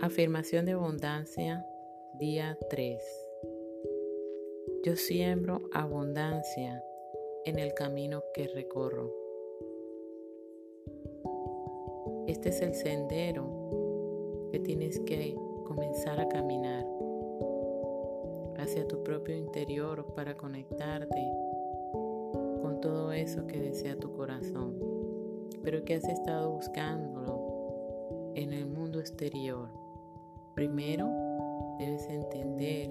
Afirmación de abundancia, día 3. Yo siembro abundancia en el camino que recorro. Este es el sendero que tienes que comenzar a caminar hacia tu propio interior para conectarte con todo eso que desea tu corazón, pero que has estado buscándolo en el mundo exterior. Primero, debes entender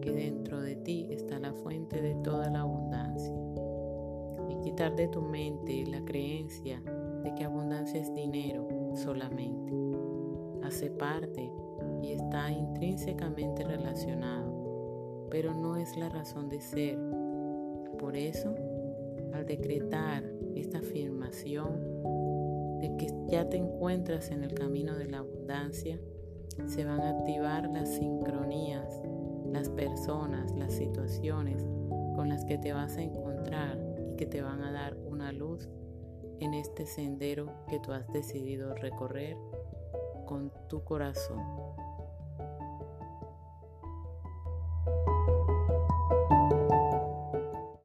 que dentro de ti está la fuente de toda la abundancia y quitar de tu mente la creencia de que abundancia es dinero solamente. Hace parte y está intrínsecamente relacionado, pero no es la razón de ser. Por eso, al decretar esta afirmación de que ya te encuentras en el camino de la abundancia, se van a activar las sincronías, las personas, las situaciones con las que te vas a encontrar y que te van a dar una luz en este sendero que tú has decidido recorrer con tu corazón.